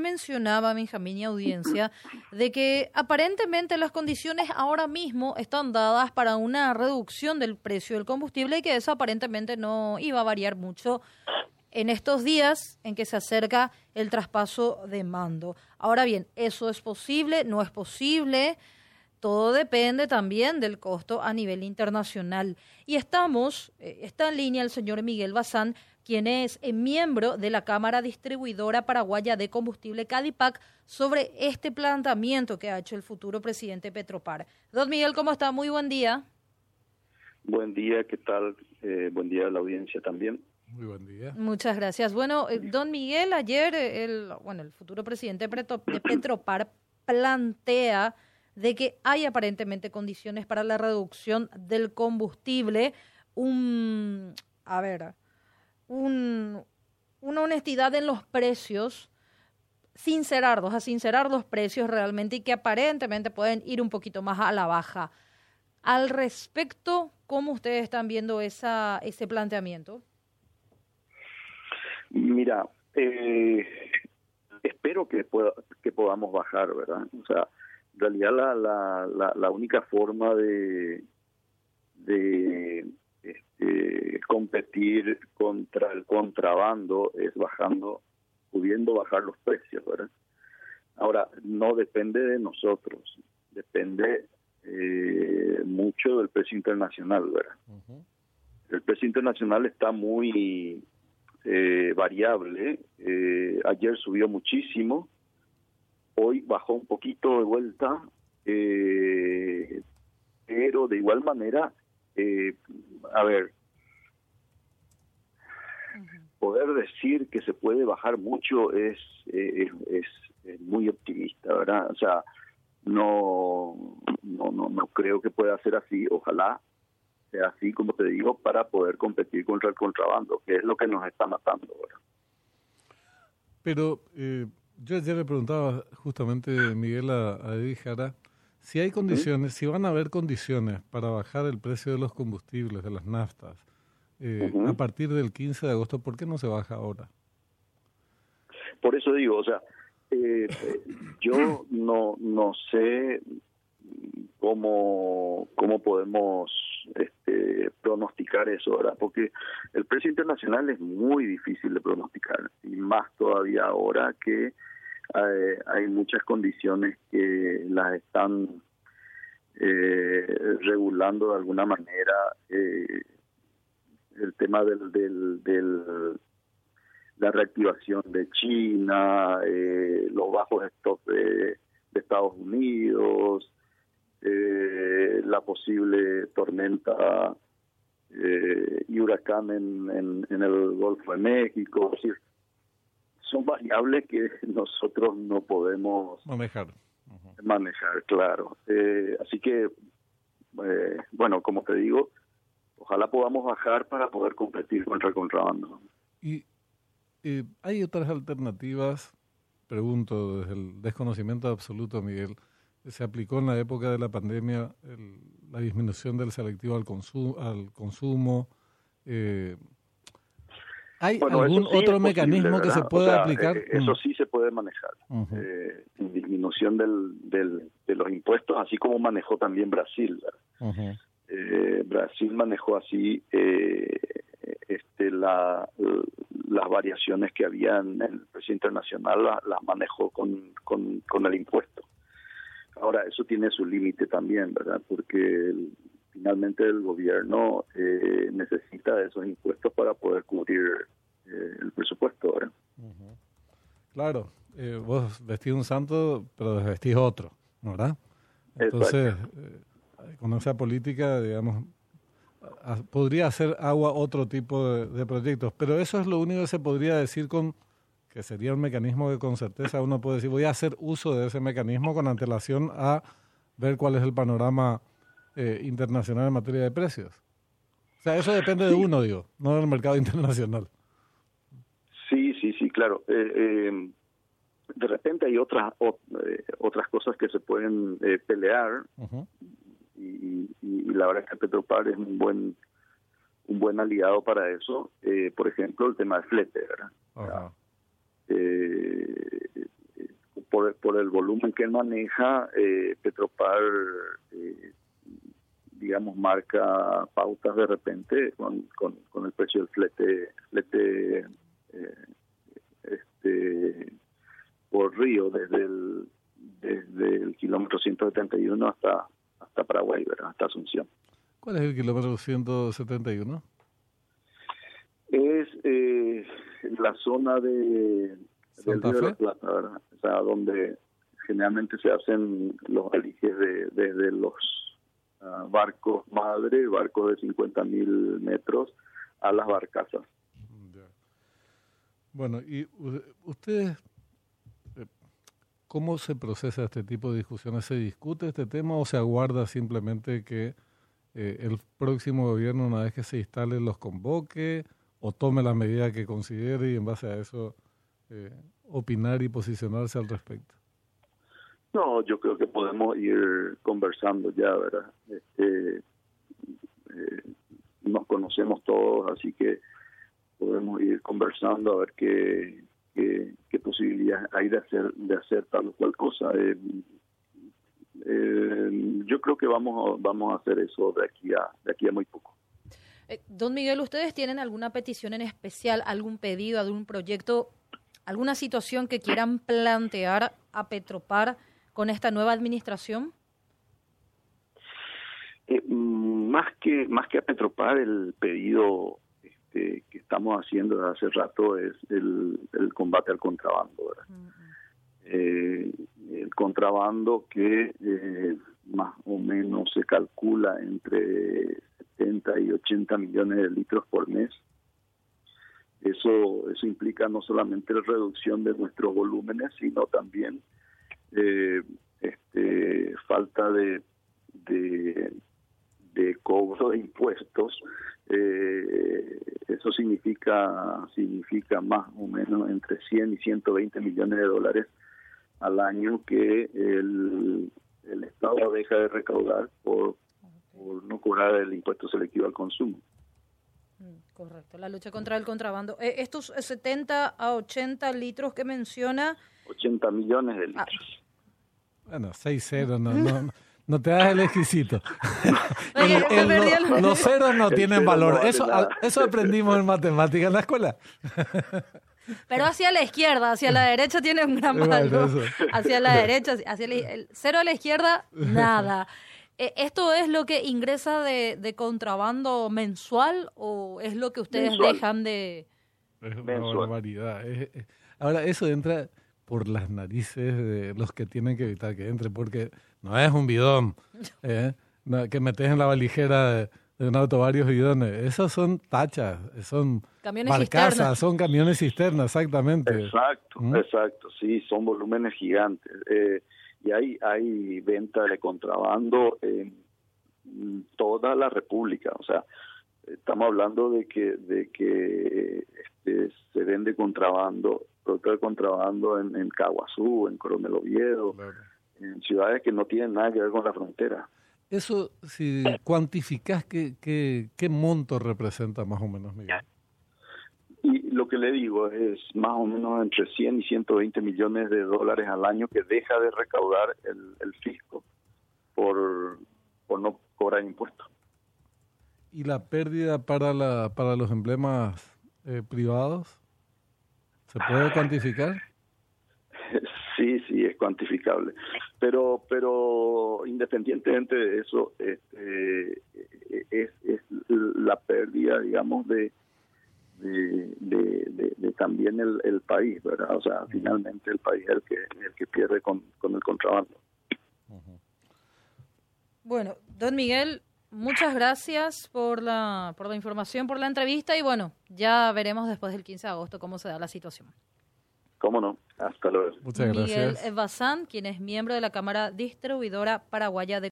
mencionaba Benjamín y audiencia de que aparentemente las condiciones ahora mismo están dadas para una reducción del precio del combustible y que eso aparentemente no iba a variar mucho en estos días en que se acerca el traspaso de mando. Ahora bien, ¿eso es posible? ¿No es posible? Todo depende también del costo a nivel internacional. Y estamos, eh, está en línea el señor Miguel Bazán, quien es eh, miembro de la Cámara Distribuidora Paraguaya de Combustible Cadipac, sobre este planteamiento que ha hecho el futuro presidente Petropar. Don Miguel, ¿cómo está? Muy buen día. Buen día, ¿qué tal? Eh, buen día a la audiencia también. Muy buen día. Muchas gracias. Bueno, eh, don Miguel, ayer el, bueno, el futuro presidente de Petropar plantea de que hay aparentemente condiciones para la reducción del combustible. Un, a ver, un, una honestidad en los precios, sincerarlos, a sincerar los precios realmente y que aparentemente pueden ir un poquito más a la baja. Al respecto, ¿cómo ustedes están viendo esa, ese planteamiento? Mira, eh, espero que, que podamos bajar, ¿verdad? O sea, en realidad la, la, la, la única forma de, de este, competir contra el contrabando es bajando, pudiendo bajar los precios, ¿verdad? Ahora, no depende de nosotros, depende eh, mucho del precio internacional, ¿verdad? El precio internacional está muy eh, variable. Eh, ayer subió muchísimo, hoy bajó un poquito de vuelta, eh, pero de igual manera eh, a ver, poder decir que se puede bajar mucho es, eh, es, muy optimista, ¿verdad? O sea, no, no, no, no creo que pueda ser así. Ojalá sea así, como te digo, para poder competir contra el contrabando, que es lo que nos está matando ahora. Pero eh, yo ayer le preguntaba justamente, Miguel, a, a Edith Jara, si hay condiciones, si van a haber condiciones para bajar el precio de los combustibles, de las naftas, eh, a partir del 15 de agosto, ¿por qué no se baja ahora? Por eso digo, o sea, eh, yo no no sé cómo cómo podemos este, pronosticar eso, ¿verdad? Porque el precio internacional es muy difícil de pronosticar y más todavía ahora que eh, hay muchas condiciones que las están eh, regulando de alguna manera eh, el tema del, del, la reactivación de China, los bajos stocks de, Estados Unidos, la posible tormenta y huracán en, en, el Golfo de México. Es decir, son variables que nosotros no podemos manejar. Manejar, claro. Eh, así que, eh, bueno, como te digo, ojalá podamos bajar para poder competir contra el contrabando. ¿Y eh, hay otras alternativas? Pregunto, desde el desconocimiento absoluto, Miguel. Se aplicó en la época de la pandemia la disminución del selectivo al, consumo al consumo. ¿Hay algún otro mecanismo que se pueda aplicar? Eh, eso mm. sí se puede manejar. Eh, disminución del, del, de los impuestos, así como manejó también Brasil. eh, Brasil manejó así eh, este, la, las variaciones que había en el precio internacional, las manejó con, con, con el impuesto. Ahora, eso tiene su límite también, ¿verdad? Porque finalmente el gobierno eh, necesita esos impuestos para poder cubrir eh, el presupuesto ahora. Claro, eh, vos vestís un santo, pero desvestís otro, ¿verdad? Entonces, con esa política, digamos, podría hacer agua otro tipo de, de, proyectos, pero eso es lo único que se podría decir con que sería un mecanismo que con certeza uno puede decir, voy a hacer uso de ese mecanismo con antelación a ver cuál es el panorama eh, internacional en materia de precios. O sea, eso depende de uno, digo, no del mercado internacional. Sí, sí, sí, claro. Eh, eh, de repente hay otras otras cosas que se pueden pelear y, la verdad es que Petropar es un buen un buen aliado para eso. por ejemplo, el tema del flete, ¿verdad? por, por el volumen que maneja, eh, Petropar, eh, digamos, marca pautas de repente con, con, el precio del flete, flete eh, este, por río desde el, desde el kilómetro 171 hasta, hasta Paraguay, ¿verdad? hasta Asunción. ¿Cuál es el kilómetro 171? Es eh, la zona de, del Río de la Plata, ¿verdad? O sea, donde generalmente se hacen los aliges de, desde los barcos madre, barcos de 50 mil metros, a las barcazas. Bueno, y ustedes, eh, ¿cómo se procesa este tipo de discusiones? ¿Se discute este tema o se aguarda simplemente que eh, el próximo gobierno, una vez que se instale, los convoque o tome la medida que considere y en base a eso eh, opinar y posicionarse al respecto? No, yo creo que podemos ir conversando ya, ¿verdad? Este, eh, nos conocemos todos, así que podemos ir conversando a ver qué, qué, posibilidades hay de hacer de hacer tal o cual cosa. Eh, eh, yo creo que vamos vamos a hacer eso de aquí a de aquí a muy poco. Don Miguel, ¿ustedes tienen alguna petición en especial, algún pedido, algún proyecto, alguna situación que quieran plantear a Petropar con esta nueva administración? Eh, más que más que a Petropar, el pedido este, que estamos haciendo desde hace rato es el, combate al contrabando. Mm, mm. Eh, el contrabando que eh, más o menos se calcula entre 70 y 80 millones de litros por mes. Eso, eso implica no solamente la reducción de nuestros volúmenes, sino también eh, este, falta de, de, cobro de impuestos. Eh, eso significa, significa más o menos entre 100 y 120 millones de dólares al año que el, el Estado deja de recaudar por, por no cobrar el impuesto selectivo al consumo. Mm, correcto, la lucha contra el contrabando. Eh, estos 70 a 80 litros que menciona... 80 millones de ah. Bueno, 6-0, no, no, no te das el exquisito. los ceros no tienen valor. Eso, eso aprendimos en matemáticas en la escuela. Pero hacia la izquierda, hacia la derecha tiene un gran valor. Hacia la derecha, hacia el cero a la izquierda, nada. Eh, ¿Esto es lo que ingresa de, contrabando mensual o es lo que ustedes dejan de...? Es una barbaridad. ahora, eso entra por las narices de los que tienen que evitar que entre, porque no es un bidón ¿eh? que metes en la valijera de, de un auto varios bidones. Esos son tachas, son camiones barcazas, son camiones cisternas, exactamente. Exacto, ¿Mm? exacto, sí, son volúmenes gigantes. Eh, y hay, hay venta de contrabando en toda la República, o sea, estamos hablando de que de que este, se vende contrabando, producto de contrabando en, en Caguazú, en Coronel Oviedo, en ciudades que no tienen nada que ver con la frontera. Eso, si cuantificás, ¿qué, qué, monto representa más o menos, Miguel? Y lo que le digo es más o menos entre 100 y 120 millones de dólares al año que deja de recaudar el, fisco por, por no cobrar impuestos. ¿Y la pérdida para, la, para los emblemas eh, privados? ¿Se puede cuantificar? Sí, sí, es cuantificable. Pero, pero independientemente de eso, este, es, es la pérdida, digamos, de, de, de, también el, el, país, ¿verdad? O sea, finalmente el país es el que, el que pierde con, con el contrabando. Bueno, don Miguel, muchas gracias por la, por la información, por la entrevista y bueno, ya veremos después del 15 de agosto cómo se da la situación. ¿Cómo no? Hasta luego. Muchas gracias. Miguel Bazán, quien es miembro de la Cámara Distribuidora Paraguaya de